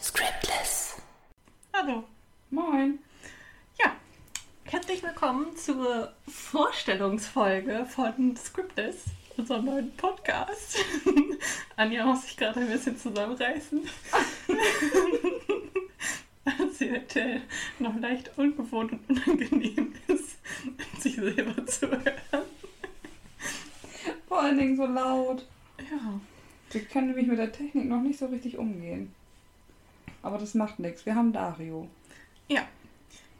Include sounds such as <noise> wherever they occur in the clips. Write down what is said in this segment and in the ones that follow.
Scriptless. Hallo. Moin. Ja, herzlich willkommen zur Vorstellungsfolge von Scriptless, unserem neuen Podcast. <laughs> Anja muss sich gerade ein bisschen zusammenreißen. <laughs> Sie heute noch leicht ungewohnt und unangenehm ist, sich selber zu hören. Vor allen Dingen so laut. Ja, Wir können nämlich mit der Technik noch nicht so richtig umgehen. Aber das macht nichts. Wir haben Dario. ja.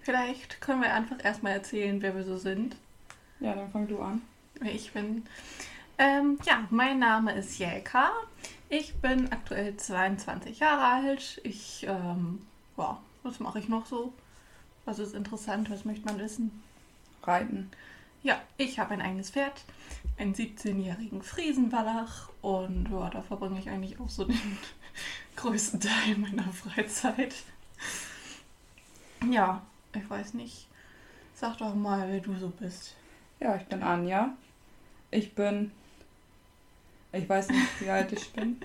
Vielleicht können wir einfach erstmal erzählen, wer wir so sind. Ja, dann fang du an. ich bin. Ähm, ja, mein Name ist Jelka. Ich bin aktuell 22 Jahre alt. Ich, ähm, ja, was mache ich noch so? Was ist interessant? Was möchte man wissen? Reiten. Ja, ich habe ein eigenes Pferd, einen 17-jährigen Friesenwallach und ja, da verbringe ich eigentlich auch so <laughs> den größten Teil meiner Freizeit. Ja, ich weiß nicht. Sag doch mal, wer du so bist. Ja, ich bin Anja. Ich bin. Ich weiß nicht, wie alt ich bin.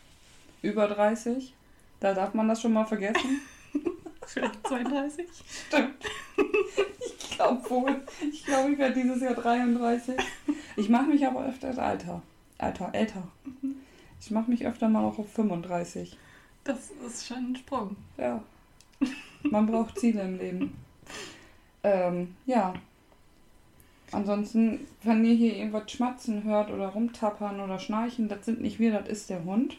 <laughs> Über 30. Da darf man das schon mal vergessen. Vielleicht 32? Stimmt. <laughs> Ich glaube wohl. Ich glaube, ich werde dieses Jahr 33. Ich mache mich aber öfter alter. Alter, älter. Ich mache mich öfter mal auch auf 35. Das ist schon ein Sprung. Ja. Man braucht Ziele im Leben. Ähm, ja. Ansonsten, wenn ihr hier irgendwas schmatzen hört oder rumtappern oder schnarchen, das sind nicht wir, das ist der Hund.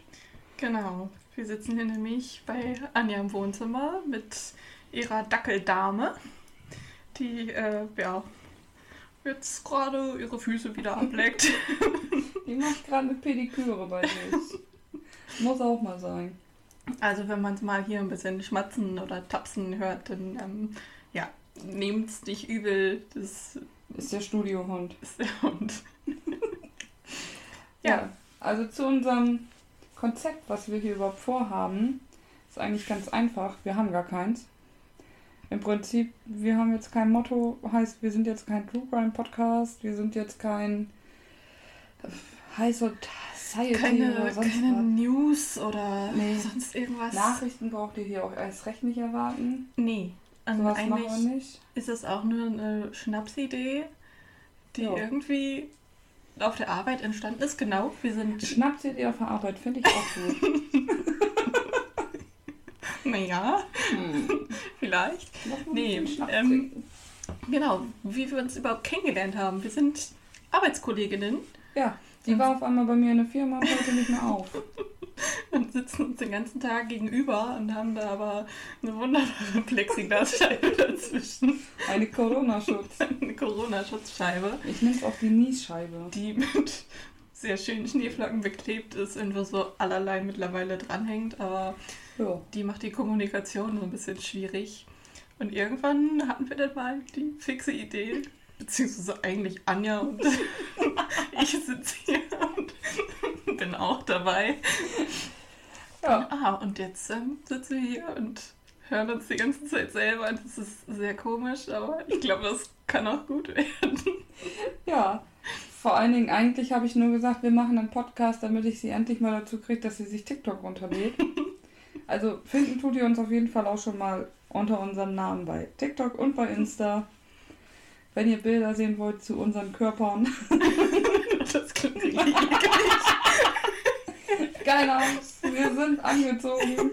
Genau. Wir sitzen hier nämlich bei Anja im Wohnzimmer mit ihrer Dackeldame, die, äh, ja, jetzt gerade ihre Füße wieder ableckt. <laughs> Die macht gerade eine Pediküre bei sich. Muss auch mal sein. Also wenn man es mal hier ein bisschen schmatzen oder tapsen hört, dann, ähm, ja, nehmt's nicht übel. Das Ist der Studiohund. <laughs> ist der Hund. Ja. <laughs> Ja. Also zu unserem Konzept, was wir hier überhaupt vorhaben, ist eigentlich ganz einfach. Wir haben gar keins. Im Prinzip, wir haben jetzt kein Motto, heißt, wir sind jetzt kein True Crime Podcast, wir sind jetzt kein äh, High Society Keine, oder sonst keine was. News oder Nee. sonst irgendwas. Nachrichten braucht ihr hier auch erst recht nicht erwarten. Nee. Also Sowas machen eigentlich wir nicht. ist es auch nur eine Schnapsidee, die Ja. irgendwie auf der Arbeit entstanden ist. Genau, wir sind, Schnapsidee auf der Arbeit, finde ich auch gut. <laughs> naja, Hm. <laughs> vielleicht. Nee, ähm. Genau, wie wir uns überhaupt kennengelernt haben. Wir sind Arbeitskolleginnen Ja, die war auf einmal bei mir in der Firma und hörte nicht mehr auf. <laughs> und sitzen uns den ganzen Tag gegenüber und haben da aber eine wunderbare <laughs> Plexiglasscheibe dazwischen. Eine Corona-Schutz. Eine Corona-Schutzscheibe. Ich nenne es auch die Niesscheibe. die mit sehr schönen Schneeflocken beklebt ist und wo so allerlei mittlerweile dranhängt, aber Ja. die macht die Kommunikation so ein bisschen schwierig. Und irgendwann hatten wir dann mal die fixe Idee, beziehungsweise eigentlich Anja und <laughs> ich sitze hier und <laughs> bin auch dabei. Ja. Ah, und jetzt ähm, sitzen wir hier und hören uns die ganze Zeit selber. Das ist sehr komisch, aber ich glaube, das kann auch gut werden. ja. Vor allen Dingen, eigentlich habe ich nur gesagt, wir machen einen Podcast, damit ich sie endlich mal dazu kriege, dass sie sich TikTok runterlädt. <laughs> Also finden tut ihr uns auf jeden Fall auch schon mal unter unserem Namen bei TikTok und bei Insta. Wenn ihr Bilder sehen wollt zu unseren Körpern. <laughs> Das klingt richtig eklig. Keine Angst, wir sind angezogen.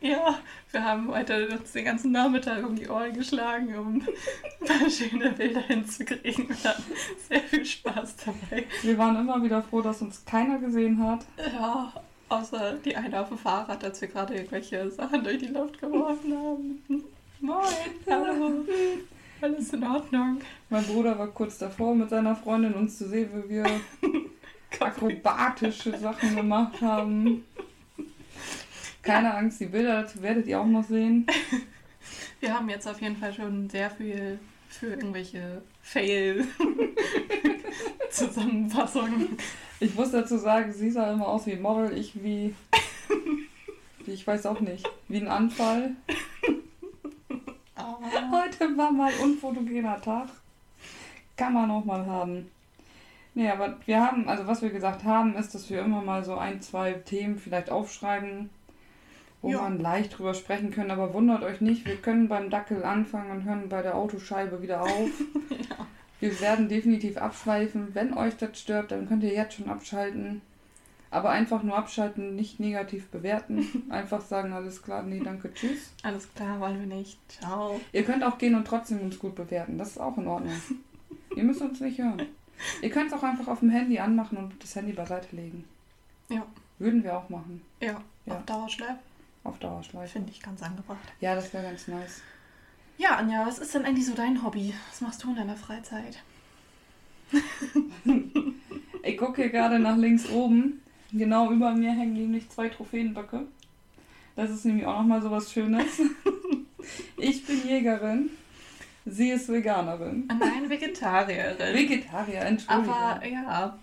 Ja, wir haben heute uns den ganzen Nachmittag um die Ohren geschlagen, um ein paar schöne Bilder hinzukriegen. Wir hatten sehr viel Spaß dabei. Wir waren immer wieder froh, dass uns keiner gesehen hat. Ja, außer die eine auf dem Fahrrad, als wir gerade irgendwelche Sachen durch die Luft geworfen haben. <laughs> Moin, hallo, alles in Ordnung. Mein Bruder war kurz davor, mit seiner Freundin uns zu sehen, wie wir <laughs> akrobatische Sachen gemacht haben. Keine Angst, die Bilder dazu werdet ihr auch noch sehen. <laughs> Wir haben jetzt auf jeden Fall schon sehr viel für irgendwelche Fail-Zusammenfassungen. <laughs> Ich muss dazu sagen, sie sah immer aus wie ein Model, ich wie. wie ich weiß auch nicht. Wie ein Anfall. Ah. Heute war mal unfotogener Tag. Kann man auch mal haben. Nee, aber wir haben, also was wir gesagt haben, ist, dass wir immer mal so ein, zwei Themen vielleicht aufschreiben, wo Ja. man leicht drüber sprechen können. Aber wundert euch nicht, wir können beim Dackel anfangen und hören bei der Autoscheibe wieder auf. <laughs> Wir werden definitiv abschweifen. Wenn euch das stört, dann könnt ihr jetzt schon abschalten. Aber einfach nur abschalten, nicht negativ bewerten. <laughs> Einfach sagen, alles klar, nee, danke, tschüss. Alles klar, wollen wir nicht. Ciao. Ihr könnt auch gehen und trotzdem uns gut bewerten. Das ist auch in Ordnung. <laughs> ihr müsst uns nicht hören. Ihr könnt es auch einfach auf dem Handy anmachen und das Handy beiseite legen. Ja. Würden wir auch machen. Ja, Ja. auf Dauerschleife Auf Dauerschleife. finde ich ganz angebracht. Ja, das wäre ganz nice. Ja, Anja, was ist denn eigentlich so dein Hobby? Was machst du in deiner Freizeit? <laughs> Ich gucke hier gerade nach links oben. Genau über mir hängen nämlich zwei Trophäenböcke. Das ist nämlich auch nochmal so was Schönes. <laughs> Ich bin Jägerin. Sie ist Veganerin. Nein, Vegetarierin. Vegetarier, Entschuldigung. Aber ja,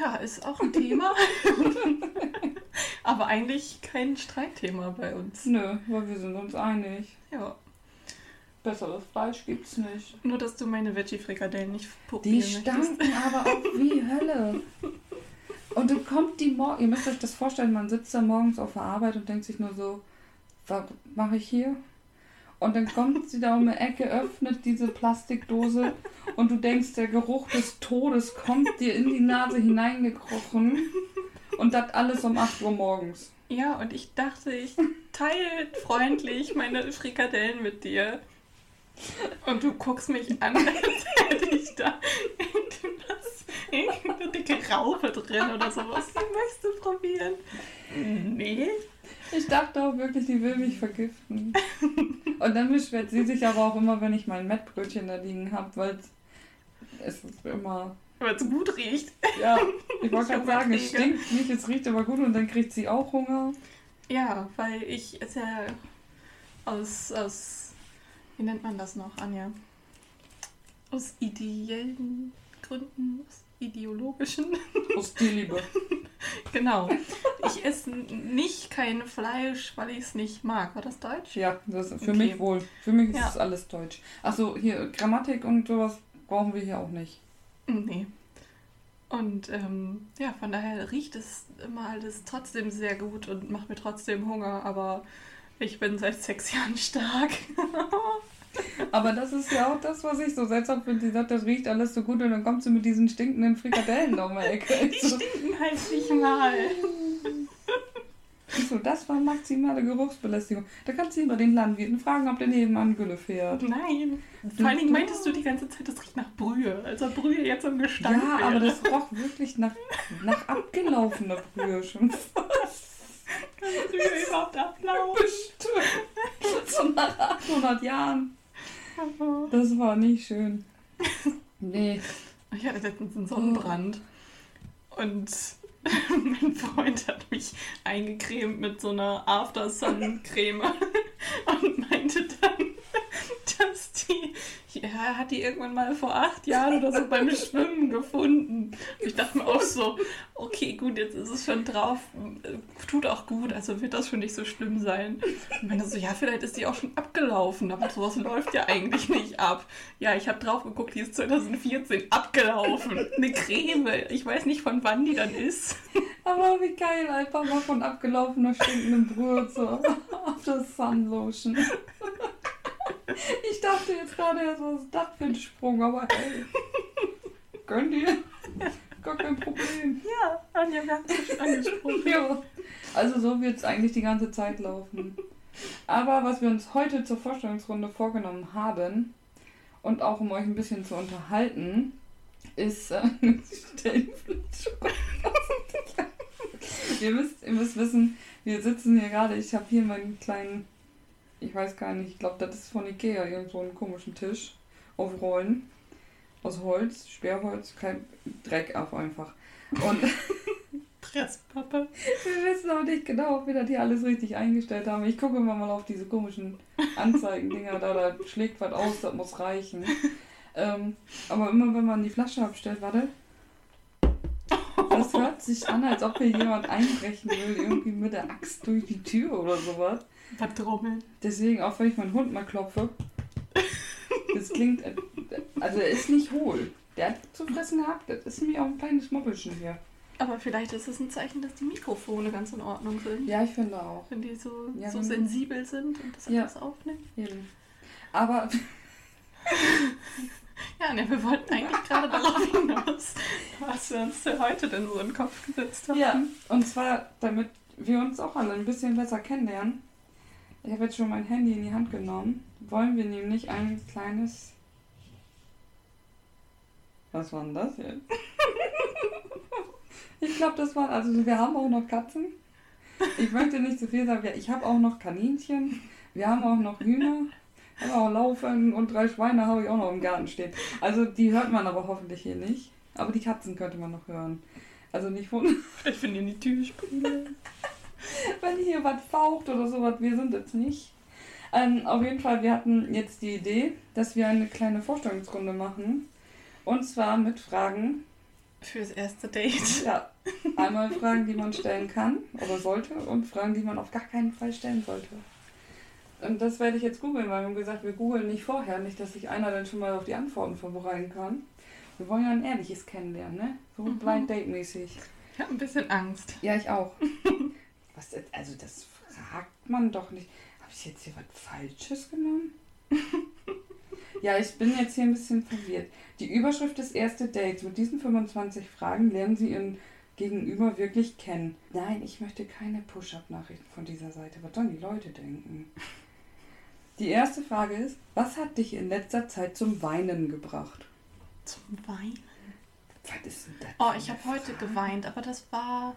ja, ist auch ein Thema. <laughs> Aber eigentlich kein Streitthema bei uns. Nö, weil wir sind uns einig. Ja, Besseres Fleisch gibt's nicht. nur dass du meine Veggie-Frikadellen nicht Die probieren möchtest. stanken aber auch wie <laughs> Hölle. Und dann kommt die morgen. Ihr müsst euch das vorstellen, man sitzt da morgens auf der Arbeit und denkt sich nur so, was mache ich hier? Und dann kommt sie da um die Ecke, öffnet diese Plastikdose und du denkst, der Geruch des Todes kommt dir in die Nase hineingekrochen. Und das alles um 8 Uhr morgens. Ja, und ich dachte, ich teile freundlich meine Frikadellen mit dir. Und du guckst mich an, <laughs> als hätte ich da irgendwas, irgendeine dicke Raupe drin oder sowas. Die möchtest du probieren? Nee. Ich dachte auch wirklich, die will mich vergiften. Und dann beschwert sie sich aber auch immer, wenn ich mein Mettbrötchen da liegen habe, weil es ist immer. Weil es gut riecht. Ja, ich wollte <laughs> gerade sagen, es stinkt nicht, es riecht aber gut und dann kriegt sie auch Hunger. Ja, weil ich es ja aus, aus, wie nennt man das noch, Anja? Aus ideellen Gründen, aus ideologischen. Aus Tierliebe. <laughs> Genau. Ich esse nicht kein Fleisch, weil ich es nicht mag. War das Deutsch? Ja, das ist für Okay. mich wohl. Für mich ist Ja. es alles Deutsch. Achso, hier Grammatik und sowas brauchen wir hier auch nicht. Nee. Und ähm, ja, von daher riecht es immer alles trotzdem sehr gut und macht mir trotzdem Hunger, aber ich bin seit sechs Jahren stark. <laughs> Aber das ist ja auch das, was ich so seltsam finde. Sie sagt, das riecht alles so gut und dann kommt sie mit diesen stinkenden Frikadellen um <laughs> die Ecke. Die so, stinken halt nicht mal. so, das war maximale Geruchsbelästigung. Da kannst du über den Landwirten fragen, ob der nebenan Gülle fährt. Nein. Vor allen Dingen meintest du die ganze Zeit, das riecht nach Brühe. Als ob Brühe jetzt im Gestank Ja, wäre. aber das roch wirklich nach, nach abgelaufener Brühe schon. Kann Brühe überhaupt ablaufen? Bestimmt. So nach 800 Jahren. Das war nicht schön. <laughs> Nee. Ich hatte letztens einen Sonnenbrand. Und <laughs> mein Freund hat mich eingecremt mit so einer After-Sun-Creme <laughs> und meinte dann, <laughs> die, ja, er hat die irgendwann mal vor acht Jahren oder so beim Schwimmen gefunden. Ich dachte mir auch so, okay, gut, jetzt ist es schon drauf, tut auch gut, also wird das schon nicht so schlimm sein. Und meinte so, ja, vielleicht ist die auch schon abgelaufen, aber sowas läuft ja eigentlich nicht ab. Ja, ich habe drauf geguckt, die ist 2014 abgelaufen. Eine Creme. Ich weiß nicht, von wann die dann ist. Aber wie geil, einfach mal von abgelaufener stinkenden Brühe zur <laughs> auf das Sun Lotion. Ich dachte jetzt gerade, das für ein Sprung, aber hey. Gönnt ihr? Gar kein Problem. Ja, Anja, wir haben es angesprochen. Ja. Also so wird es eigentlich die ganze Zeit laufen. Aber was wir uns heute zur Vorstellungsrunde vorgenommen haben und auch um euch ein bisschen zu unterhalten, ist äh, <laughs> ihr, müsst, ihr müsst wissen, wir sitzen hier gerade, ich habe hier meinen kleinen, ich weiß gar nicht, ich glaube, das ist von Ikea, irgend so einen komischen Tisch auf Rollen. Aus Holz, Sperrholz, kein Dreck auf einfach. Und <laughs> Presspappe. wir wissen auch nicht genau, ob wir das hier alles richtig eingestellt haben. Ich gucke immer mal auf diese komischen Anzeigen-Dinger da, da schlägt was aus, das muss reichen. Ähm, aber immer wenn man die Flasche abstellt, warte. Das hört sich an, als ob hier jemand einbrechen will, irgendwie mit der Axt durch die Tür oder sowas. Verdrommeln. Deswegen, auch wenn ich meinen Hund mal klopfe, das klingt, also er ist nicht hohl. Der hat zu fressen gehabt. Das ist mir auch ein kleines Moppelchen hier. Aber vielleicht ist es ein Zeichen, dass die Mikrofone ganz in Ordnung sind. Ja, ich finde auch. Wenn die so, Ja, so sensibel sind und das Ja. etwas aufnehmen. Eben. Aber <laughs> <laughs> Ja, ne, wir wollten eigentlich gerade darauf hinaus, was wir uns heute denn so in den Kopf gesetzt haben. Ja, und zwar, damit wir uns auch alle ein bisschen besser kennenlernen. Ich habe jetzt schon mein Handy in die Hand genommen. Wollen wir nämlich ein kleines. Was war denn das jetzt? <laughs> ich glaube, das war. Also, wir haben auch noch Katzen. Ich möchte nicht zu viel sagen. Ja, Ich habe auch noch Kaninchen. Wir haben auch noch Hühner. Auch Laufen und drei Schweine habe ich auch noch im Garten stehen. Also, die hört man aber hoffentlich hier nicht. Aber die Katzen könnte man noch hören. Also nicht wundern. Vielleicht <laughs> finden die die Türspiele. <laughs> wenn hier was faucht oder sowas, wir sind jetzt nicht. Ähm, auf jeden Fall, wir hatten jetzt die Idee, dass wir eine kleine Vorstellungsrunde machen. Und zwar mit Fragen. Fürs erste Date. Ja, einmal Fragen, die man stellen kann oder sollte und Fragen, die man auf gar keinen Fall stellen sollte. Und das werde ich jetzt googeln, weil wir haben gesagt, wir googeln nicht vorher, nicht, dass sich einer dann schon mal auf die Antworten vorbereiten kann. Wir wollen ja ein ehrliches Kennenlernen, ne? So Mhm. Blind Date mäßig. Ich habe ein bisschen Angst. Ja, ich auch. <laughs> Was, also das fragt man doch nicht. Habe ich jetzt hier was Falsches genommen? <laughs> ja, ich bin jetzt hier ein bisschen verwirrt. Die Überschrift des erste Dates. Mit diesen 25 Fragen lernen Sie Ihren Gegenüber wirklich kennen. Nein, ich möchte keine Push-Up-Nachrichten von dieser Seite. Was sollen die Leute denken? Die erste Frage ist, was hat dich in letzter Zeit zum Weinen gebracht? Zum Weinen. Was ist denn das? Oh, ich habe heute geweint, aber das war,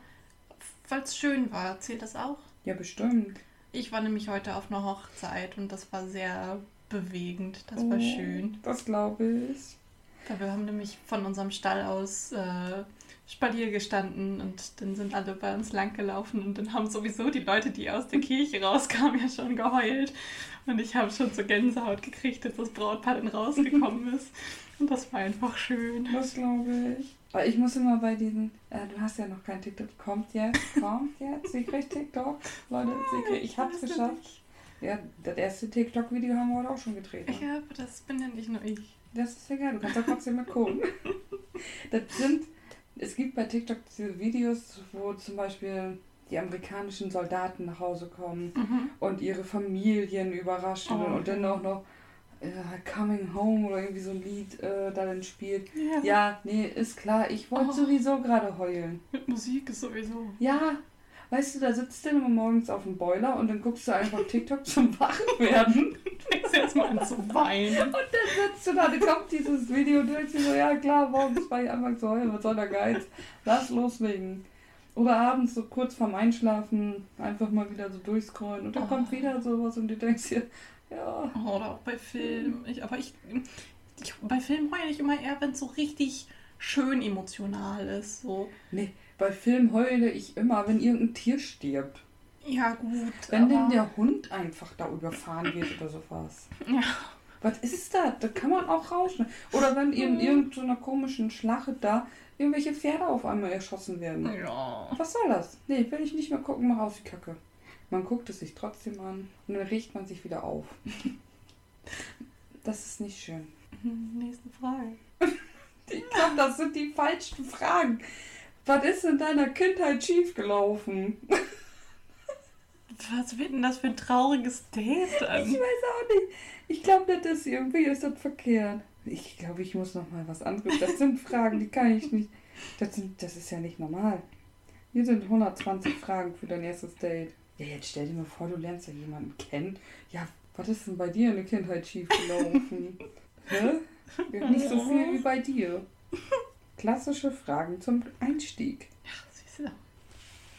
weil es schön war. Zählt das auch? Ja, bestimmt. Ich war nämlich heute auf einer Hochzeit und das war sehr bewegend. Das war Oh, schön. Das glaube ich. Wir haben nämlich von unserem Stall aus äh, Spalier gestanden und dann sind alle bei uns lang gelaufen und dann haben sowieso die Leute, die aus der Kirche rauskamen, ja schon geheult. Und ich habe schon so Gänsehaut gekriegt, als das Brautpaar dann rausgekommen <laughs> ist. Und das war einfach schön. Das glaube ich. Aber ich muss immer bei diesen, äh, du hast ja noch kein TikTok, kommt jetzt, kommt jetzt, sie kriegt TikTok. Leute, sie kriegt, ich hab's geschafft. Ja, das erste TikTok-Video haben wir heute auch schon gedreht. Ne? Ja, aber das bin ja nicht nur ich. Das ist egal, du kannst ja trotzdem mal gucken. <laughs> Das sind, es gibt bei TikTok diese Videos, wo zum Beispiel die amerikanischen Soldaten nach Hause kommen Mhm. und ihre Familien überraschen Oh. und dann auch noch äh, Coming Home oder irgendwie so ein Lied äh, da dann spielt. Ja, Ja, nee, ist klar. Ich wollte Oh. sowieso gerade heulen. mit Musik ist sowieso. Ja, weißt du, da sitzt du immer morgens auf dem Boiler und dann guckst du einfach TikTok zum <laughs> Wachwerden. Fängst jetzt mal an zu weinen. Und dann sitzt du da, dann kommt dieses Video und du denkst dir so, ja klar, morgens war ich einfach zu heulen, was soll der Geiz? Lass loslegen. Oder abends so kurz vorm Einschlafen einfach mal wieder so durchscrollen und dann Oh. kommt wieder sowas und du denkst dir, ja, Oder auch bei Filmen. Ich, aber ich, ich bei Filmen heule ich immer eher, wenn es so richtig schön emotional ist. So. nee, bei Film heule ich immer, wenn irgendein Tier stirbt. Ja, gut. Wenn denn der Hund einfach da überfahren wird oder sowas. <laughs> Ja. Was ist das? Das kann man auch rausschneiden. Oder wenn in irgendeiner komischen Schlacht da irgendwelche Pferde auf einmal erschossen werden. Ja. Was soll das? Nee, will ich nicht mehr gucken, mach aus die Kacke. Man guckt es sich trotzdem an und dann riecht man sich wieder auf. <laughs> Das ist nicht schön. Hm, Nächste Frage. <laughs> Ich glaube, das sind die falschen Fragen. Was ist in deiner Kindheit schiefgelaufen? Was wird denn das für ein trauriges Date Ich an? weiß auch nicht. Ich glaube, das ist irgendwie ist das verkehrt. Ich glaube, ich muss noch mal was anderes. <laughs> Das sind Fragen, die kann ich nicht. Das, sind, das ist ja nicht normal. Hier sind 120 Fragen für dein erstes Date. Ja, jetzt stell dir mal vor, du lernst ja jemanden kennen. Ja, was ist denn bei dir in der Kindheit schiefgelaufen? <laughs> Hä? Ja, Nicht so viel wie bei dir. Klassische Fragen zum Einstieg. Siehst du?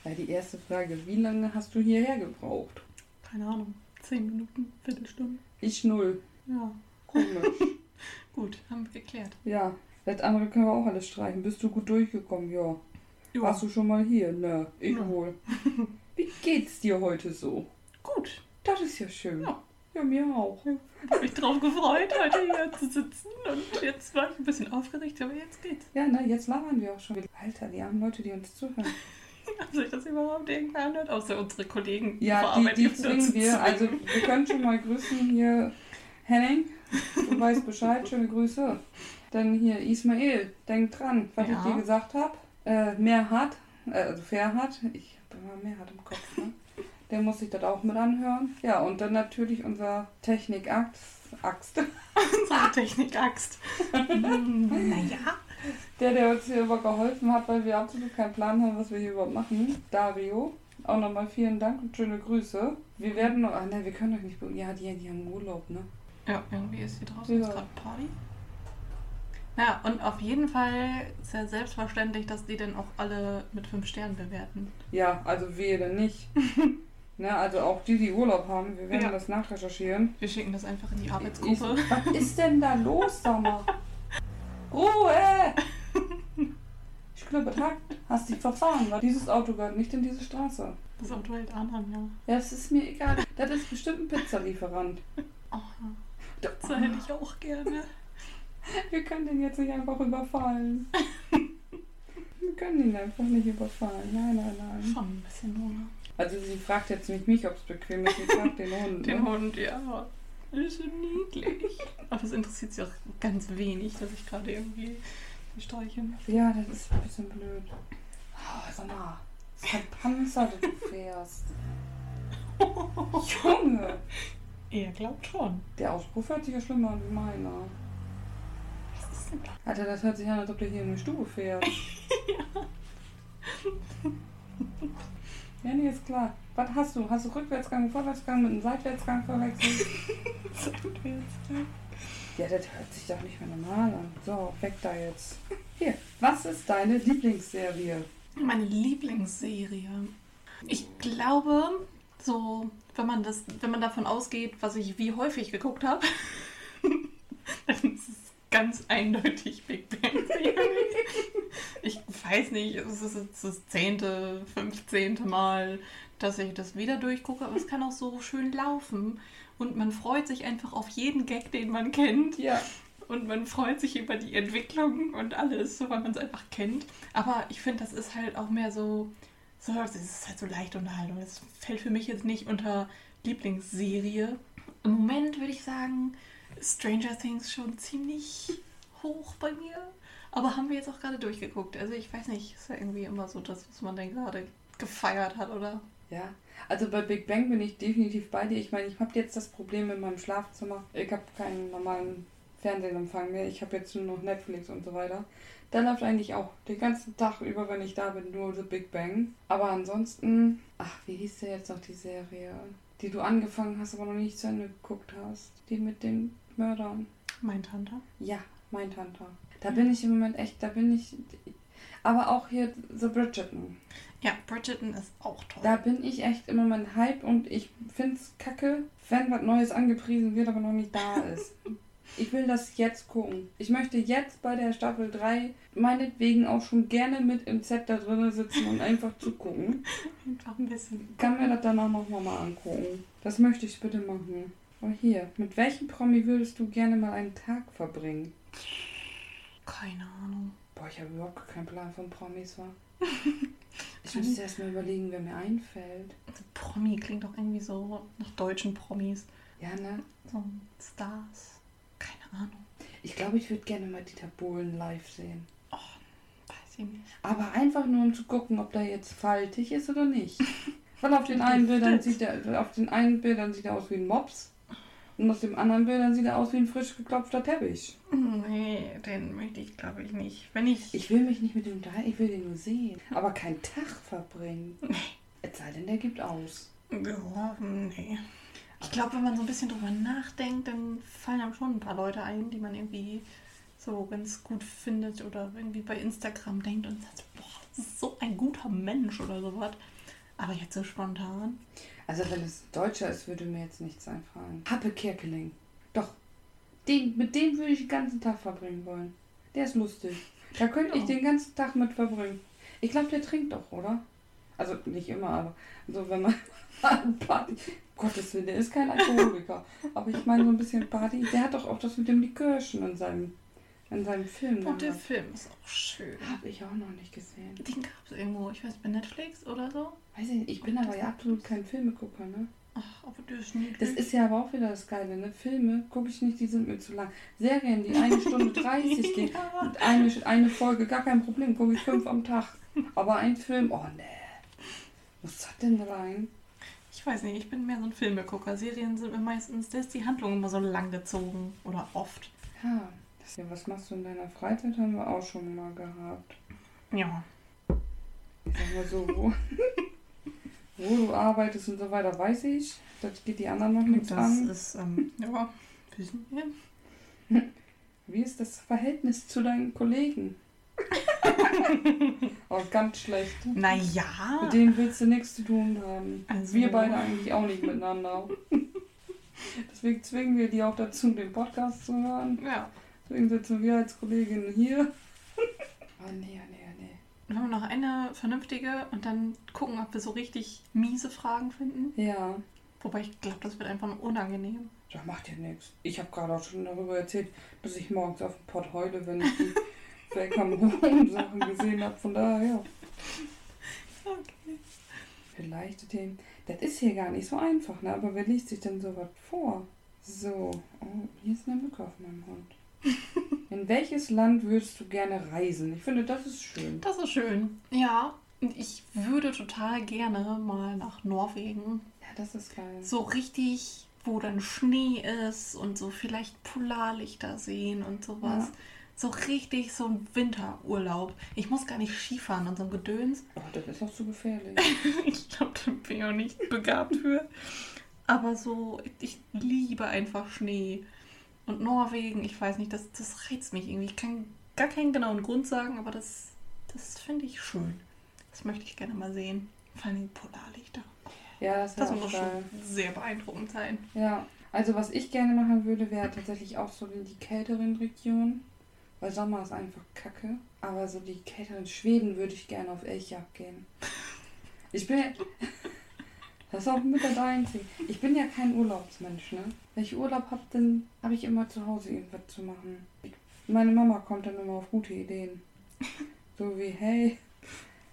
Ja, die erste Frage, wie lange hast du hierher gebraucht? Keine Ahnung. Zehn Minuten, Viertelstunde. Ich null. Ja. <laughs> Komisch. Gut, haben wir geklärt. Ja, das andere können wir auch alles streichen. Bist du gut durchgekommen? Ja. Ja. Warst du schon mal hier? Nö, ich Ja. wohl. Wie geht's dir heute so? Gut. Das ist ja schön. Ja. Ja, mir auch. Hab mich drauf gefreut, heute hier zu sitzen. Und jetzt war ich ein bisschen aufgeregt, aber jetzt geht's. Ja, na, jetzt labern wir auch schon. Alter, die haben Leute, die uns zuhören. <laughs> Ob sich das überhaupt irgendwer anhört, außer unsere Kollegen. Ja, die, die dazu zwingen wir. zwingen. Also, wir können schon mal grüßen hier. Henning, du weißt Bescheid. Schöne Grüße. Denn hier, Ismail, denk dran, was Ja. ich dir gesagt habe. Äh, mehr hat, äh, also fair hat. Ich habe immer mehr hat im Kopf, ne? Der muss sich das auch mit anhören. Ja, und dann natürlich unser Technik-Axt. Axt. <laughs> Unsere Technik-Axt. <laughs> Hm, naja. Der, der uns hier über geholfen hat, weil wir absolut keinen Plan haben, was wir hier überhaupt machen. Dario. Auch nochmal vielen Dank und schöne Grüße. Wir werden noch. Ah, ne, wir können euch nicht. Ja, die, die haben Urlaub, ne? Ja, irgendwie ist hier draußen Ja. gerade Party. Ja, und auf jeden Fall ist ja selbstverständlich, dass die dann auch alle mit 5 Sternen bewerten. Ja, also wir dann nicht. <laughs> ne, also auch die, die Urlaub haben, wir werden Ja. das nachrecherchieren. Wir schicken das einfach in die Ich, Arbeitsgruppe. was ist denn da los, mal? <laughs> Ruhe! <laughs> Ich glaube, hat, hast dich verfahren, weil dieses Auto gehört nicht in diese Straße. Das Auto hält an, ja. Ja, es ist mir egal. Das ist bestimmt ein Pizzalieferant. Oh, <laughs> das hätte ich auch gerne. <laughs> Wir können den jetzt nicht einfach überfallen. Wir können ihn einfach nicht überfallen. Nein, nein, nein. Schon ein bisschen ohne. Also sie fragt jetzt nicht mich, ob es bequem ist, sie fragt den Hund. Den ne? Hund, ja. Das ist so niedlich. Aber das interessiert sie auch ganz wenig, dass ich gerade irgendwie die streichen. Ja, das ist ein bisschen blöd. Oh, sag mal, das ist kein Panzer, das du fährst. Junge! Er glaubt schon. Der Auspuff hört sich ja schlimmer an wie meiner. Was ist denn da? Alter, das hört sich an, als ob der hier in eine Stube fährt. ja, <laughs> <laughs> nee, ist klar. Was hast du? Hast du Rückwärtsgang, Vorwärtsgang mit einem Seitwärtsgang verwechselt? <laughs> Ja, das hört sich doch nicht mehr normal an. So, weg da jetzt. Hier, was ist deine Lieblingsserie? Meine Lieblingsserie. Ich glaube, so, wenn man das, wenn man davon ausgeht, was ich wie häufig geguckt habe, <laughs> dann ist es ganz eindeutig Big Bang Theory. <laughs> Ich weiß nicht, es ist jetzt das zehnte, fünfzehnte Mal, dass ich das wieder durchgucke, aber es kann auch so schön laufen. Und man freut sich einfach auf jeden Gag, den man kennt. Ja. Und man freut sich über die Entwicklung und alles, so, weil man es einfach kennt. Aber ich finde, das ist halt auch mehr so, so, das ist halt so leicht Unterhaltung. Das fällt für mich jetzt nicht unter Lieblingsserie. Im Moment würde ich sagen, Stranger Things schon ziemlich hoch bei mir. Aber haben wir jetzt auch gerade durchgeguckt. Also ich weiß nicht, ist ja irgendwie immer so das, was man dann gerade gefeiert hat, oder? Ja, also bei Big Bang bin ich definitiv bei dir. Ich meine, ich habe jetzt das Problem in meinem Schlafzimmer. Ich habe keinen normalen Fernsehempfang mehr. Ich habe jetzt nur noch Netflix und so weiter. Da läuft eigentlich auch den ganzen Tag über, wenn ich da bin, nur The Big Bang. Aber ansonsten, ach, wie hieß der jetzt noch die Serie, die du angefangen hast, aber noch nicht zu Ende geguckt hast? Die mit den Mördern. Mein Tante. Ja, mein Tante. Da bin ich im Moment echt, da bin ich. Aber auch hier The Bridgerton. Ja, Bridgerton ist auch toll. Da bin ich echt im Moment hype und ich find's kacke, wenn was Neues angepriesen wird, aber noch nicht da <laughs> ist. Ich will das jetzt gucken. Ich möchte jetzt bei der Staffel 3 meinetwegen auch schon gerne mit im Set da drinnen sitzen und einfach zugucken. <laughs> Einfach ein bisschen. Kann mir das danach noch mal angucken. Das möchte ich bitte machen. Oh hier, mit welchem Promi würdest du gerne mal einen Tag verbringen? Keine Ahnung. Boah, ich habe überhaupt keinen Plan von Promis, war. <laughs> Ich müsste erst mal überlegen, wer mir einfällt. Also Promi klingt doch irgendwie so nach deutschen Promis. Ja, ne? So Stars. Keine Ahnung. Ich glaube, ich würde gerne mal Dieter Bohlen live sehen. Weiß ich nicht. Aber einfach nur, um zu gucken, ob der jetzt faltig ist oder nicht. <laughs> Weil auf den einen Bildern sieht er, auf den einen Bildern sieht er aus wie ein Mops. Und auf dem anderen Bildern sieht er aus wie ein frisch geklopfter Teppich. Nee, den möchte ich glaube ich nicht. Wenn ich. Ich will mich nicht mit dem unterhalten, ich will den nur sehen. Aber keinen Tag verbringen. Es sei denn, der gibt aus. Ja, nee. Ich glaube, wenn man so ein bisschen drüber nachdenkt, dann fallen einem schon ein paar Leute ein, die man irgendwie so ganz gut findet oder irgendwie bei Instagram denkt und sagt, boah, das ist so ein guter Mensch oder sowas. Aber jetzt so spontan. Also wenn es Deutscher ist, würde mir jetzt nichts einfallen. Happe Kerkeling. Doch. Den, mit dem würde ich den ganzen Tag verbringen wollen. Der ist lustig. Da könnte ich Ja. den ganzen Tag mit verbringen. Ich glaube, der trinkt doch, oder? Also nicht immer, aber so wenn man <laughs> an Party. Gottes Willen, der ist kein Alkoholiker. Aber ich meine so ein bisschen Party. Der hat doch auch das mit dem Likörchen in seinem, in seinem Film. Und der Film ist auch schön. Habe ich auch noch nicht gesehen. Den gab es irgendwo, ich weiß, bei Netflix oder so. Weiß ich nicht, ich bin aber ja absolut kein Filmegucker, ne? Ach, aber der ist niedlich. Das ist ja aber auch wieder das Geile, ne? Filme gucke ich nicht, die sind mir zu lang. Serien, die eine Stunde <laughs> 30 gehen Ja. und eine, eine Folge, gar kein Problem, gucke ich fünf am Tag. Aber ein Film, oh ne. Was hat denn rein? Ich weiß nicht, ich bin mehr so ein Filmegucker. Serien sind mir meistens, da ist die Handlung immer so lang gezogen. Oder oft. Ja. Das ja, was machst du in deiner Freizeit, haben wir auch schon mal gehabt. Ja. Ich sag mal so, wo, <laughs> wo du arbeitest und so weiter, weiß ich. Das geht die anderen noch nichts Das an. ist, ähm, ja, wissen wir. Wie ist das Verhältnis zu deinen Kollegen? <laughs> oh, ganz schlecht. Naja. Mit denen willst du nichts zu tun haben. Also- Wir beide eigentlich auch nicht miteinander. <laughs> Deswegen zwingen wir die auch dazu, den Podcast zu hören. Ja. Deswegen sitzen wir als Kolleginnen hier. Oh nee, oh nee, oh nee. Dann haben wir noch eine vernünftige und dann gucken, ob wir so richtig miese Fragen finden. Ja, Wobei ich glaube, das wird einfach nur unangenehm. das macht ja nichts. Ich habe gerade auch schon darüber erzählt, dass ich morgens auf dem Pott heule, wenn ich die <laughs> Fake-Sachen gesehen habe. Von daher, Okay. vielleicht Themen. Das ist hier gar nicht so einfach, ne? Aber wer liest sich denn sowas vor? So, oh, hier ist eine Mücke auf meinem Hund. <laughs> In welches Land würdest du gerne reisen? Ich finde, das ist schön. Das ist schön. Ja, ich würde total gerne mal nach Norwegen. Ja, das ist geil. So richtig, wo dann Schnee ist und so vielleicht Polarlichter sehen und sowas. Ja. So richtig so ein Winterurlaub. Ich muss gar nicht Skifahren und so ein Gedöns. Oh, das ist auch zu gefährlich. <laughs> Ich glaube, da bin ich auch nicht begabt für. Aber so, ich liebe einfach Schnee. Und Norwegen, ich weiß nicht, das, das reizt mich irgendwie. Ich kann gar keinen genauen Grund sagen, aber das, das finde ich schön. Das möchte ich gerne mal sehen. Vor allem Polarlichter. Ja, das, Das muss schon sehr beeindruckend sein. Ja, also was ich gerne machen würde, wäre tatsächlich auch so in die kälteren Regionen. Weil Sommer ist einfach kacke. Aber so die kälteren Schweden würde ich gerne auf Elchjagd gehen. Ich bin. Das ist auch mit der einzige. Ich bin ja kein Urlaubsmensch, ne? Wenn ich Urlaub habe, dann habe ich immer zu Hause irgendwas zu machen. Meine Mama kommt dann immer auf gute Ideen. <laughs> So wie, hey,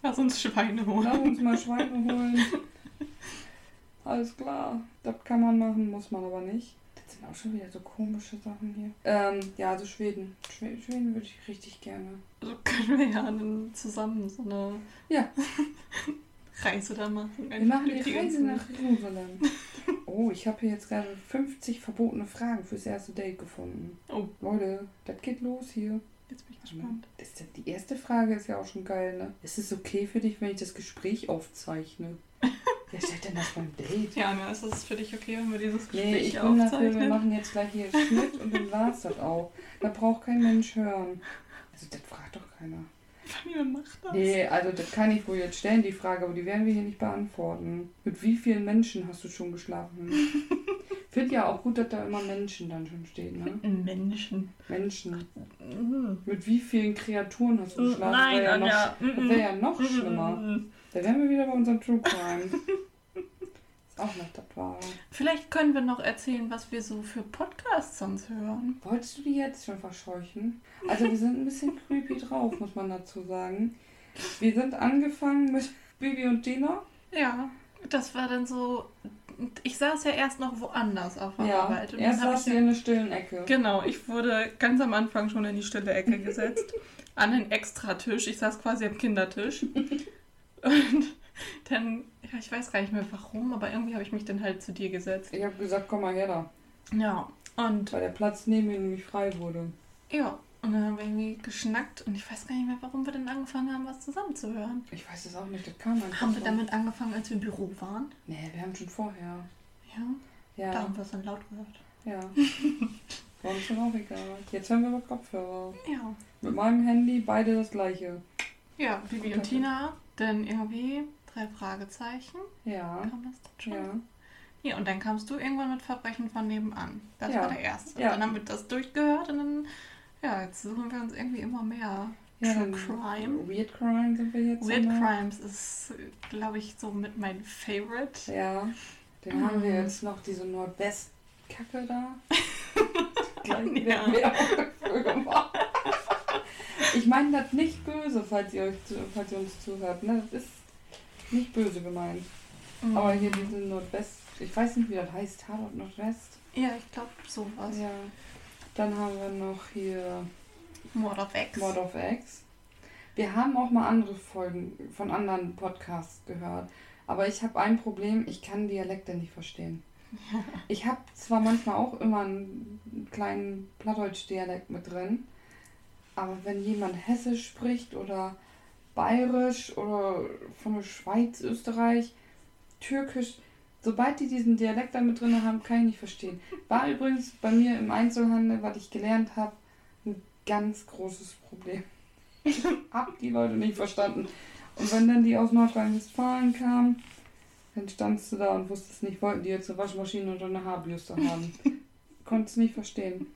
Lass uns Schweine lass holen. uns mal Schweine holen. Alles klar, das kann man machen, muss man aber nicht. Das sind auch schon wieder so komische Sachen hier. Ähm, ja, also Schweden. Schweden, Schweden würde ich richtig gerne. Also können wir ja zusammen so eine Ja. <laughs> Reise da machen. Wir machen die durch Reise nach Jerusalem. Oh, ich habe hier jetzt gerade 50 verbotene Fragen fürs erste Date gefunden. Oh, Leute, das geht los hier. jetzt bin ich gespannt. Das ist ja, die erste Frage ist ja auch schon geil, ne? Ist es okay für dich, wenn ich das Gespräch aufzeichne? <laughs> Wer stellt denn das beim Date? Ja, ne, ist das für dich okay, wenn wir dieses Nee, Gespräch ich bin dafür, wir aufzeichnen? machen jetzt gleich hier Schnitt und dann war's das auch. Da braucht kein Mensch hören. Also das fragt doch keiner. Wer macht das? Nee, also das kann ich wohl jetzt stellen, die Frage, aber die werden wir hier nicht beantworten. Mit wie vielen Menschen hast du schon geschlafen? <laughs> Finde ja auch gut, dass da immer Menschen dann schon stehen, ne? Menschen. Menschen. Mhm. Mit wie vielen Kreaturen hast du geschlafen? Nein, das wäre ja, noch, wär ja noch schlimmer. Mhm. Da wären wir wieder bei unserem True Crime. <laughs> Auch noch das Wahre. Vielleicht können wir noch erzählen, was wir so für Podcasts sonst hören. Wolltest du die jetzt schon verscheuchen? Also wir sind ein bisschen <laughs> creepy drauf, muss man dazu sagen. Wir sind angefangen mit Bibi und Tina. Ja, das war dann so. Ich saß ja erst noch woanders auf der Ja, Arbeit. Und erst saß ich in der stillen Ecke. Genau, ich wurde ganz am Anfang schon in die stille Ecke <laughs> gesetzt. an einen Extratisch. Ich saß quasi am Kindertisch. <laughs> Und dann, ja, ich weiß gar nicht mehr warum, aber irgendwie habe ich mich dann halt zu dir gesetzt. Ich habe gesagt, komm mal her da. Ja, und Weil der Platz neben mir nämlich frei wurde. ja, und dann haben wir irgendwie geschnackt und ich weiß gar nicht mehr, warum wir denn angefangen haben, was zusammenzuhören. Ich weiß es auch nicht, das kam einfach Haben wir damit angefangen, als wir im Büro waren? Nee, wir haben schon vorher. Ja, da Ja, haben wir es dann laut gehört. ja. <laughs> War uns schon auch egal. Jetzt hören wir mit Kopfhörer. Ja. Mit meinem Handy beide das gleiche. Ja, Bibi und Tina, dann irgendwie drei Fragezeichen. Ja, Kam das dann schon? ja. Ja, und dann kamst du irgendwann mit Verbrechen von nebenan. Das Ja. war der erste. Ja. Dann haben wir das durchgehört und dann, ja, jetzt suchen wir uns irgendwie immer mehr Ja, True Crime. Weird Crime sind wir jetzt. Weird immer. Crimes ist, glaube ich, so mit mein Favorite. Ja. Dann haben wir jetzt noch diese Nordwest-Kacke da. <laughs> Gleich Ja. Werbung dafür gemacht. Ich meine das nicht böse, falls ihr, euch falls ihr uns zuhört. Ne? Das ist nicht böse gemeint. Mhm. Aber hier diese Nordwest, ich weiß nicht, wie das heißt, Tatort Nordwest. Ja, ich glaube sowas. Ja. Dann haben wir noch hier Mord of X. Mod of X. Wir haben auch mal andere Folgen von anderen Podcasts gehört. Aber ich habe ein Problem, ich kann Dialekte nicht verstehen. <laughs> Ich habe zwar manchmal auch immer einen kleinen Plattdeutsch-Dialekt mit drin, aber wenn jemand Hessisch spricht oder Bayerisch oder von der Schweiz, Österreich, Türkisch, sobald die diesen Dialekt da mit drin haben, kann ich nicht verstehen. War übrigens bei mir im Einzelhandel, was ich gelernt habe, ein ganz großes Problem. Ich hab die Leute nicht verstanden. Und wenn dann die aus Nordrhein-Westfalen kamen, dann standst du da und wusstest nicht, wollten die jetzt eine Waschmaschine oder eine Haarbürste haben. <laughs> Konntest nicht verstehen.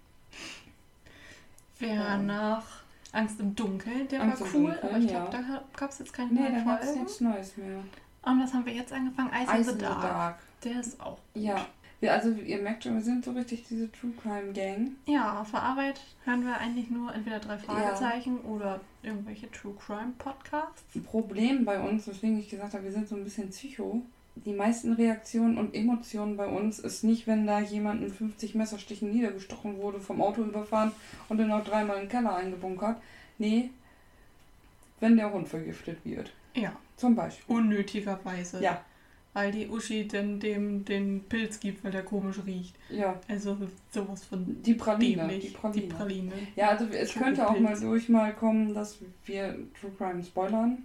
Wer Ja. nach Angst im Dunkeln, der Angst war cool, Dunkeln, aber ich ja. glaube, da gab es jetzt keine Nee, neuen Folgen. nichts Neues mehr. Und was haben wir jetzt angefangen? Ice, Ice in the Dark. Dark. Der ist auch gut. Ja. Wir, also ihr merkt schon, wir sind so richtig diese True Crime Gang. Ja, auf der Arbeit hören wir eigentlich nur entweder drei Fragezeichen oder irgendwelche True Crime Podcasts. Ein Problem bei uns, weswegen ich gesagt habe, wir sind so ein bisschen Psycho. Die meisten Reaktionen und Emotionen bei uns ist nicht, wenn da jemand mit 50 Messerstichen niedergestochen wurde, vom Auto überfahren und dann noch dreimal in den Keller eingebunkert. Nee, wenn der Hund vergiftet wird. Ja, Zum Beispiel. unnötigerweise. Ja, Weil die Uschi denn dem den Pilz gibt, weil der komisch riecht. ja. Also sowas von Die Praline. dämlich. Die Praline. Die Praline. Ja, also es könnte auch mal durch mal kommen, dass wir True Crime spoilern.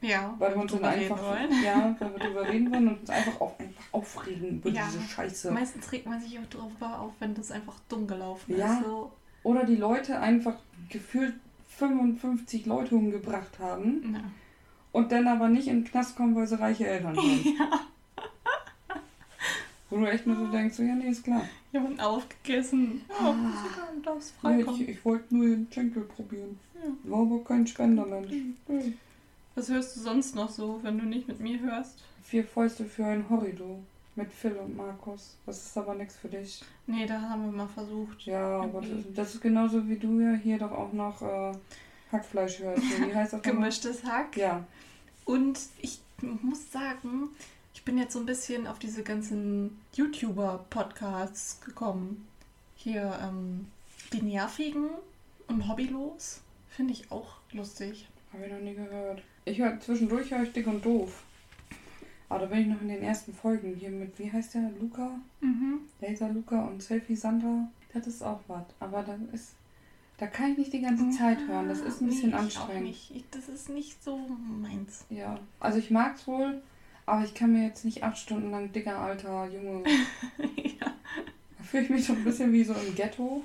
Ja, Weil wir uns dann einfach, wollen. ja, weil wir drüber reden wollen und uns einfach, auf, einfach aufregen über Ja. diese Scheiße. Meistens regt man sich auch darüber auf, wenn das einfach dumm gelaufen Ja. ist. So. Oder die Leute einfach gefühlt 55 Leute umgebracht haben Ja. und dann aber nicht in den Knast kommen, weil sie reiche Eltern <laughs> haben. Wo du echt nur so denkst, so, ja, nee, ist klar. Jemand aufgegessen. Ja, Ah. freikommen. ich, ich wollte nur den Schenkel probieren. Ja. War aber kein Spendermensch. Nee. Was hörst du sonst noch so, wenn du nicht mit mir hörst? Vier Fäuste für ein Horrido mit Phil und Markus. Das ist aber nichts für dich. Nee, da haben wir mal versucht. Ja, aber das, das ist genauso wie du ja hier doch auch noch äh, Hackfleisch hörst. Wie heißt das? Gemischtes Hack. Ja. Und ich muss sagen, ich bin jetzt so ein bisschen auf diese ganzen YouTuber-Podcasts gekommen. Hier, ähm, die Nervigen und Hobbylos. Finde ich auch lustig. Habe ich noch nie gehört. Ich höre zwischendurch höre ich dick und doof. Aber da bin ich noch in den ersten Folgen hier mit, wie heißt der? Luca? Mhm. Laser Luca und Selfie Sandra. Das ist auch was. Aber das ist. Da kann ich nicht die ganze Zeit hören. Das ist ein bisschen Nee, anstrengend. Ich, das ist nicht so meins. Ja. Also ich mag's wohl, aber ich kann mir jetzt nicht acht Stunden lang dicker alter Junge. <laughs> ja. Da fühle ich mich so ein bisschen wie so im Ghetto.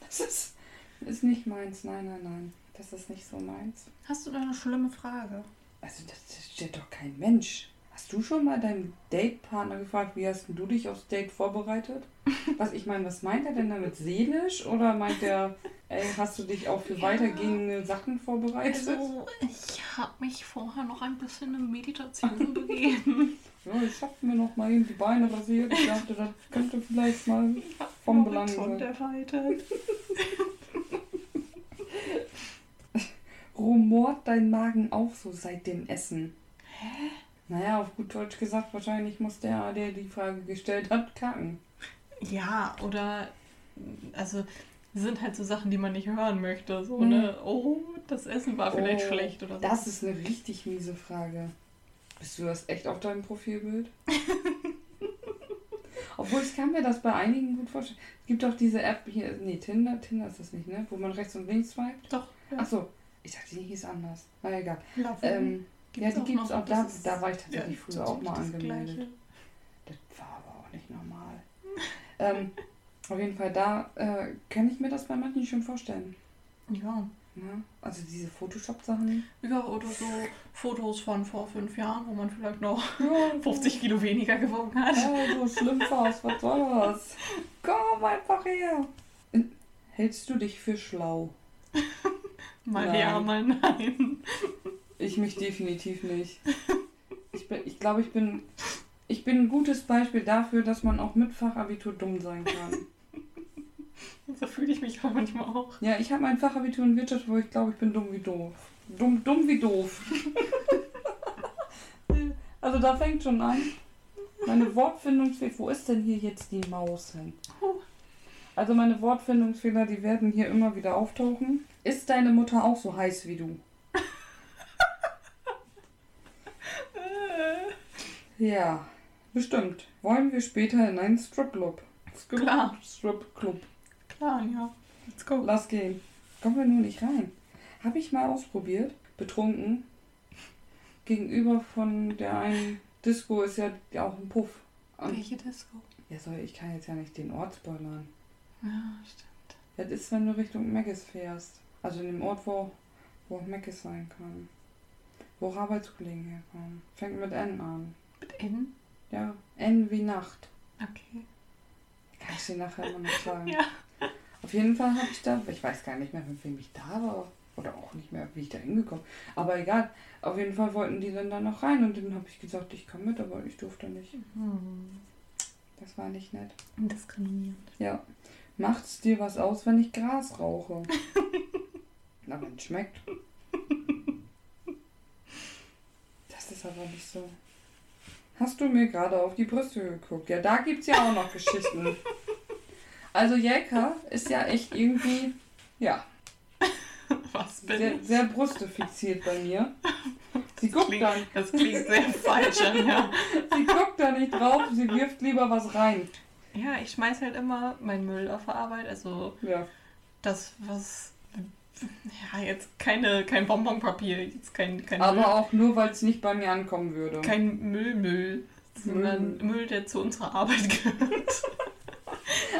Das ist, ist nicht meins. Nein, nein, nein. Das ist nicht so meins. Hast du da eine schlimme Frage? Also das, steht doch kein Mensch. Hast du schon mal deinen Datepartner gefragt, wie hast denn du dich aufs Date vorbereitet? <laughs> Was ich meine, was meint er denn damit? Seelisch? Oder meint er, ey, hast du dich auch für Ja. weitergehende Sachen vorbereitet? Also, ich habe mich vorher noch ein bisschen in Meditation <laughs> begeben. Ja, ich hab mir noch mal eben die Beine rasiert. Ich dachte, das könnte vielleicht mal vom Belang sein. <laughs> Rumort dein Magen auch so seit dem Essen? Hä? Naja, auf gut Deutsch gesagt, wahrscheinlich muss der, der die Frage gestellt hat, kacken. Ja, oder also sind halt so Sachen, die man nicht hören möchte. So, Mhm. ne? Oh, das Essen war vielleicht Oh, schlecht oder so. Das ist eine richtig miese Frage. Bist du das echt auf deinem Profilbild? <laughs> Obwohl ich kann mir das bei einigen gut vorstellen. Es gibt auch diese App hier, nee, Tinder, Tinder ist das nicht, ne? Wo man rechts und links swiped. Doch, ja. Achso, ich dachte, die hieß anders. Na egal. Ähm, ja, die gibt's auch, noch, da, da war ich tatsächlich ja, früher auch mal angemeldet. Gleiche. Das war aber auch nicht normal. ähm, auf jeden Fall, da äh, kann ich mir das bei manchen schon vorstellen. Ja. Ne? Also diese Photoshop-Sachen. ja, oder so Fotos von vor fünf Jahren, wo man vielleicht noch Ja, 50 <laughs> Kilo weniger gewogen hat. Ja, so schlimm war's, was soll das? <laughs> Komm einfach her. Hältst du dich für schlau? Mal Nein. ja, mal nein. Ich mich definitiv nicht. Ich, bin, ich glaube, ich bin, ich bin ein gutes Beispiel dafür, dass man auch mit Fachabitur dumm sein kann. So fühle ich mich auch manchmal auch. Ja, ich habe mein Fachabitur in Wirtschaft, wo ich glaube, ich bin dumm wie doof. Dumm, dumm wie doof. <laughs> Also da fängt schon an. Meine Wortfindungsfehler. Wo ist denn hier jetzt die Maus hin? Also meine Wortfindungsfehler, die werden hier immer wieder auftauchen. Ist deine Mutter auch so heiß wie du? <laughs> Ja, bestimmt. Wollen wir später in einen Stripclub? Strip Klar. Stripclub. Klar, ja. Let's go. Lass gehen. Kommen wir nur nicht rein. Habe ich mal ausprobiert. Betrunken. Gegenüber von der einen Disco ist ja auch ein Puff. Und Welche Disco? ja, soll, ich kann jetzt ja nicht den Ort spoilern. Ja, stimmt. Das ist, wenn du Richtung Meggis fährst. Also in dem Ort, wo, wo auch Meggis sein kann. Wo auch Arbeitskollegen herkommen. Fängt mit N an. Mit N? Ja, N wie Nacht. Okay. Kann ich dir nachher immer noch sagen. <laughs> Ja. Auf jeden Fall habe ich da, ich weiß gar nicht mehr, mit wem ich da war. Oder auch nicht mehr, wie ich da hingekommen Aber egal. Auf jeden Fall wollten die dann da noch rein und dann habe ich gesagt, ich komme mit, aber ich durfte nicht. Hm. Das war nicht nett. Diskriminierend. Ja. Macht's dir was aus, wenn ich Gras rauche? <laughs> Na, wenn es schmeckt. Das ist aber nicht so. Hast du mir gerade auf die Brüste geguckt? Ja, da gibt's ja auch noch Geschichten. Also Jelka ist ja echt irgendwie, ja, Was bin sehr, ich? sehr Brüste fixiert bei mir. Sie Das guckt, klingt, dann, das klingt sehr falsch an, ja. <laughs> sie guckt da nicht drauf, sie wirft lieber was rein. Ja, ich schmeiß halt immer meinen Müll auf der Arbeit. Also Ja, das, was. Ja, jetzt keine, kein Bonbonpapier, jetzt kein, kein Müll. aber auch nur, weil es nicht bei mir ankommen würde. kein Müllmüll, sondern Müll. Müll, der zu unserer Arbeit <laughs> gehört.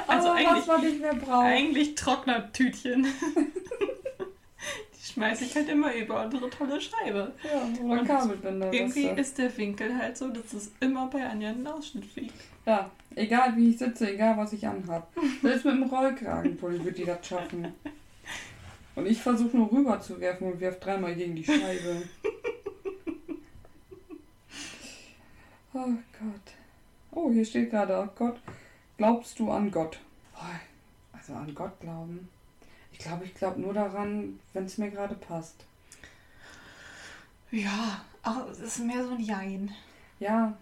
also aber eigentlich, was man nicht mehr braucht. eigentlich Trocknertütchen. <laughs> Die schmeiße ich halt immer über unsere tolle Scheibe. Ja, oder Und Kabelbinder. Irgendwie ist der Winkel halt so, dass es immer bei Anja einen Ausschnitt fliegt. Ja, egal wie ich sitze, egal was ich anhab. Selbst mit dem Rollkragenpulli wird die das schaffen. Und ich versuche nur rüber zu werfen und werf dreimal gegen die Scheibe. Oh Gott. Oh, hier steht gerade, oh Gott, glaubst du an Gott? Oh, Also an Gott glauben. Ich glaube, ich glaube nur daran, wenn es mir gerade passt. Ja, aber es ist mehr so ein Jein. Ja.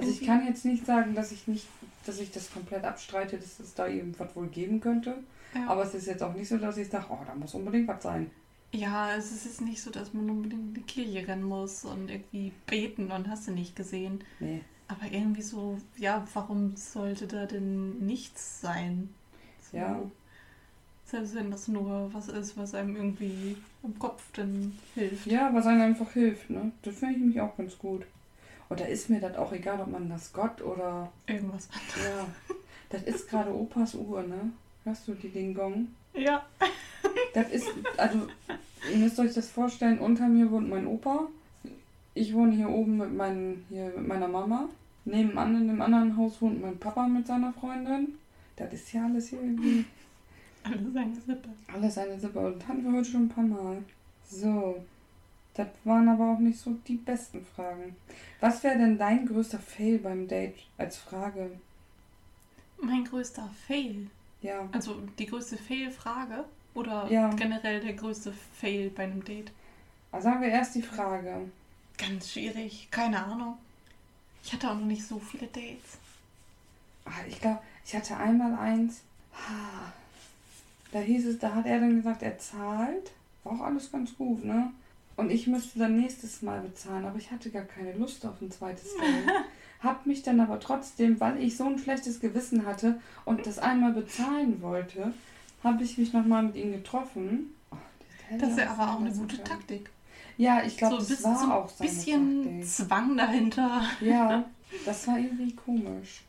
Also ich kann jetzt nicht sagen, dass ich nicht, dass ich das komplett abstreite, dass es da irgendwas wohl geben könnte. Ja. Aber es ist jetzt auch nicht so, dass ich sage, oh, da muss unbedingt was sein. Ja, es ist jetzt nicht so, dass man unbedingt in die Kirche rennen muss und irgendwie beten und hast du nicht gesehen. Nee. Aber irgendwie so, ja, warum sollte da denn nichts sein? So, Ja. Selbst wenn das nur was ist, was einem irgendwie im Kopf dann hilft. Ja, was einem einfach hilft, ne? Das finde ich nämlich auch ganz gut. Und da ist mir das auch egal, ob man das Gott oder. Irgendwas. Ja. das ist gerade Opas Uhr, ne? Hörst du die Ding Gong? Ja. Das ist, also, ihr müsst euch das vorstellen, unter mir wohnt mein Opa. Ich wohne hier oben mit, meinen, hier mit meiner Mama. Nebenan in dem anderen Haus wohnt mein Papa mit seiner Freundin. Das ist ja alles hier irgendwie. Alle sagen Sippe. Alles eine Sippe. Und hatten wir heute schon ein paar Mal. So. Das waren aber auch nicht so die besten Fragen. Was wäre denn dein größter Fail beim Date als Frage? Mein größter Fail. Ja. Also die größte Fail-Frage oder Ja. generell der größte Fail bei einem Date? Also sagen wir erst die Frage. Ganz schwierig. Keine Ahnung. Ich hatte auch noch nicht so viele Dates. Ah, Ich glaube, ich hatte einmal eins. Da hieß es, da hat er dann gesagt, er zahlt. War auch alles ganz gut, ne? Und ich müsste dann nächstes Mal bezahlen, aber ich hatte gar keine Lust auf ein zweites Date. <laughs> Hab mich dann aber trotzdem, weil ich so ein schlechtes Gewissen hatte und das einmal bezahlen wollte, habe ich mich nochmal mit ihm getroffen. Oh, Das ist ja aber auch eine gute. Taktik. Ja, ich glaube, so, das war so ein auch seine bisschen Taktik. Zwang dahinter. Ja, <laughs> das war irgendwie komisch.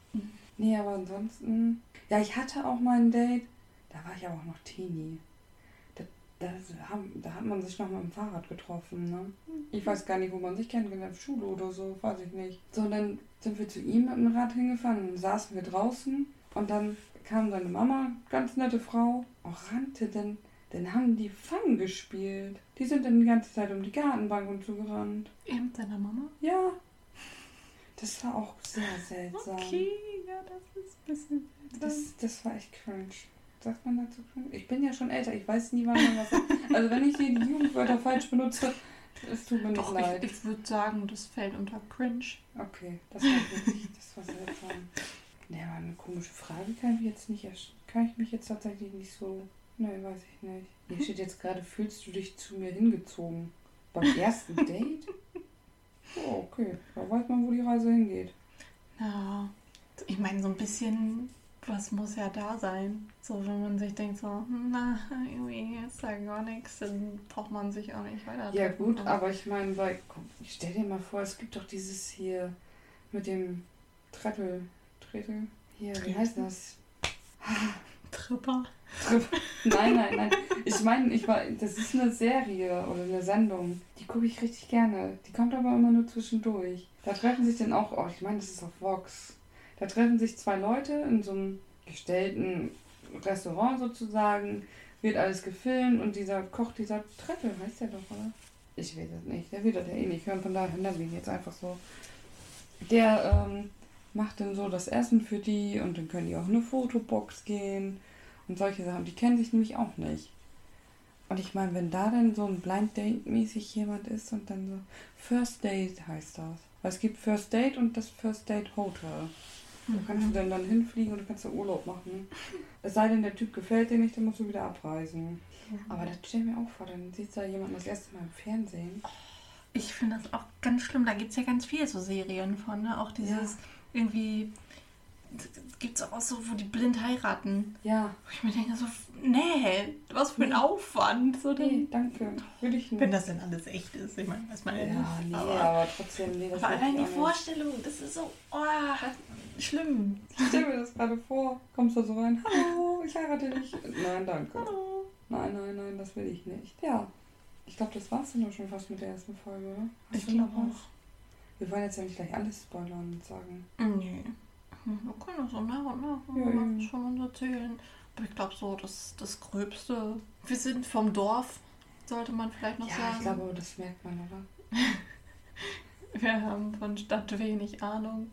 Nee, aber ansonsten. Ja, ich hatte auch mal ein Date. Da war ich aber auch noch Teenie. Da, das haben, da hat man sich noch mit dem Fahrrad getroffen, ne? Ich weiß gar nicht, wo man sich kennengelernt hat. Schule oder so, weiß ich nicht. So, dann sind wir zu ihm mit dem Rad hingefahren und dann saßen wir draußen. Und dann kam seine Mama, ganz nette Frau, auch rannte denn. Dann haben die Fang gespielt. Die sind dann die ganze Zeit um die Gartenbank und so gerannt. Er mit seiner Mama? Ja. Das war auch sehr seltsam. Okay, ja, das ist ein bisschen seltsam. Das, das war echt cringe. Sagt man dazu? Ich bin ja schon älter, ich weiß nie, wann man was sagt. Also wenn ich hier die Jugendwörter falsch benutze, Es tut mir nicht leid. ich, ich würde sagen, das fällt unter Cringe. Okay, das war wirklich, das war seltsam. Ne, aber eine komische Frage kann ich jetzt nicht, kann ich mich jetzt tatsächlich nicht so, ne, weiß ich nicht. Hier steht jetzt gerade, fühlst du dich zu mir hingezogen? Beim ersten Date? Oh, okay, da weiß man, wo die Reise hingeht. Ja, ich meine, so ein bisschen was muss ja da sein. So, wenn man sich denkt, so, na, irgendwie ist da gar nichts, dann braucht man sich auch nicht weiter. Ja gut, aber ich meine, bei, guck, ich stell dir mal vor, es gibt doch dieses hier mit dem Trettel, Tretel, hier, wie heißt das? Tripper. Nein, nein, nein. Ich meine, ich war, das ist eine Serie oder eine Sendung. Die gucke ich richtig gerne. Die kommt aber immer nur zwischendurch. Da treffen sich dann auch, oh, ich meine, das ist auf Vox. Da treffen sich zwei Leute in so einem gestellten Restaurant sozusagen. Wird alles gefilmt und dieser Koch, dieser Treppe, heißt der doch, oder? Ich weiß es nicht. Der wird das ja eh nicht hören, von daher nennen wir ihn jetzt einfach so. Der ähm, macht dann so das Essen für die und dann können die auch in eine Fotobox gehen und solche Sachen. Die kennen sich nämlich auch nicht. Und ich meine, wenn da dann so ein Blind Date mäßig jemand ist und dann so First Date heißt das. Weil es gibt First Date und das First Date Hotel. Kannst du dann, dann hinfliegen und du kannst da Urlaub machen. Es sei denn, der Typ gefällt dir nicht, dann musst du wieder abreisen. Aber das stell mir auch vor, dann siehst du da jemanden das erste Mal im Fernsehen. Ich finde das auch ganz schlimm. Da gibt es ja ganz viele so Serien von, ne? Auch dieses irgendwie. Gibt es auch so, wo die blind heiraten. Ja, Wo ich mir denke, so, nee, was für ein Nee. Aufwand. So nee, denn, danke. Würde ich nicht. wenn das denn alles echt ist. Ich meine, weiß man ja, ja, nicht. nee, aber, aber, trotzdem, nee, das aber allein die. Vorstellung, das ist so, oh, schlimm. Ich stell mir das gerade vor. Kommst du so rein, hallo, ich heirate dich. Nein, danke. Hallo. Nein, nein, nein, das will ich nicht. Ja. Ich glaube, das war's dann auch schon fast mit der ersten Folge, oder? Hast Ich glaube was? Wir wollen jetzt ja nicht gleich alles spoilern und sagen. Nee. Wir können das so nach und nach Ja, ja. schon uns erzählen. Aber ich glaube so, das, das Gröbste. Wir sind vom Dorf, sollte man vielleicht noch Ja, sagen. ich glaube, das merkt man, oder? <laughs> Wir haben von Stadt wenig Ahnung.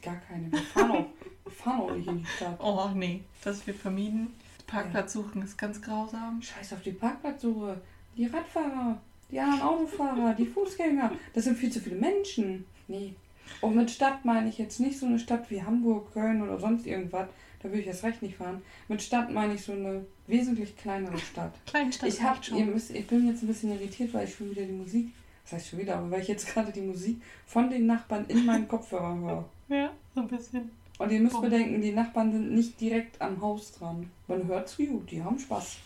Gar keine. Wir fahren auch, wir fahren auch nicht in die Stadt. Oh nee, das wird vermieden. Parkplatz suchen ist ganz grausam. Scheiß auf die Parkplatzsuche. Die Radfahrer, die anderen Autofahrer, die Fußgänger. Das sind viel zu viele Menschen. Nee. Und mit Stadt meine ich jetzt nicht so eine Stadt wie Hamburg, Köln oder sonst irgendwas. Da würde ich erst recht nicht fahren. Mit Stadt meine ich so eine wesentlich kleinere Stadt. Kleinstadt Ich, hab, ihr müsst, ich bin jetzt ein bisschen irritiert, weil ich schon wieder die Musik, das heißt schon wieder, aber weil ich jetzt gerade die Musik von den Nachbarn in meinen Kopfhörer höre. Ja, so ein bisschen. Und ihr müsst bedenken, die Nachbarn sind nicht direkt am Haus dran. Man hört zu, die haben Spaß.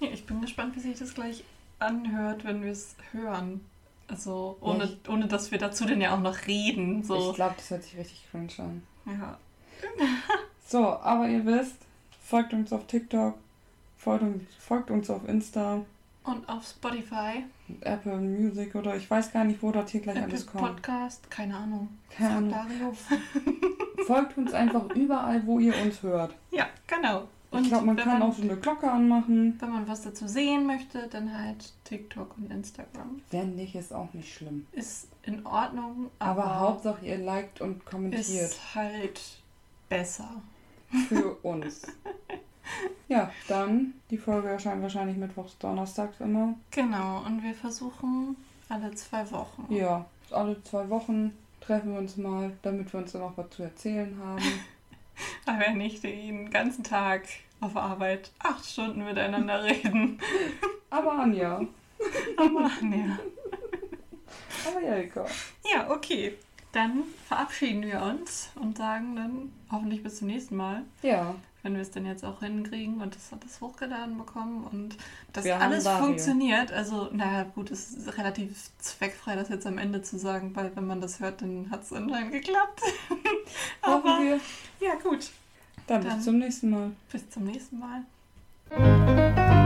Ja, ich bin gespannt, wie sich das gleich anhört, wenn wir es hören. Also ohne, Ja, ohne dass wir dazu denn ja auch noch reden. So. Ich glaube, das hört sich richtig cringe an. Ja. <laughs> So, aber ihr wisst, folgt uns auf TikTok, folgt uns, folgt uns auf Insta, Und auf Spotify, Apple Music oder ich weiß gar nicht, wo das hier gleich Apple alles kommt. Podcast, keine Ahnung. Keine Ahnung. Dario. <laughs> <laughs> Folgt uns einfach überall, wo ihr uns hört. Ja, genau. Ich glaube, man kann auch so eine Glocke anmachen. Wenn man was dazu sehen möchte, dann halt TikTok und Instagram. Wenn nicht, ist auch nicht schlimm. Ist in Ordnung, Aber, aber, Hauptsache ihr liked und kommentiert ist halt besser. für uns. <laughs> Ja, dann, die Folge erscheint wahrscheinlich mittwochs, donnerstags immer. Genau, und wir versuchen alle zwei Wochen. Ja, alle zwei Wochen treffen wir uns mal, damit wir uns dann auch was zu erzählen haben. <laughs> Aber nicht den ganzen Tag auf Arbeit acht Stunden miteinander <laughs> reden. Aber Anja, Aber ja. <laughs> aber Jelka. Ja, okay. Dann verabschieden wir uns und sagen dann hoffentlich bis zum nächsten Mal, Ja, wenn wir es dann jetzt auch hinkriegen und das alles hochgeladen bekommen und das Wir alles funktioniert. Also, naja, gut, es ist relativ zweckfrei, das jetzt am Ende zu sagen, weil wenn man das hört, dann hat es anscheinend geklappt. <laughs> hoffen Aber wir. ja, gut. Dann, Dann- bis zum nächsten Mal. Bis zum nächsten Mal.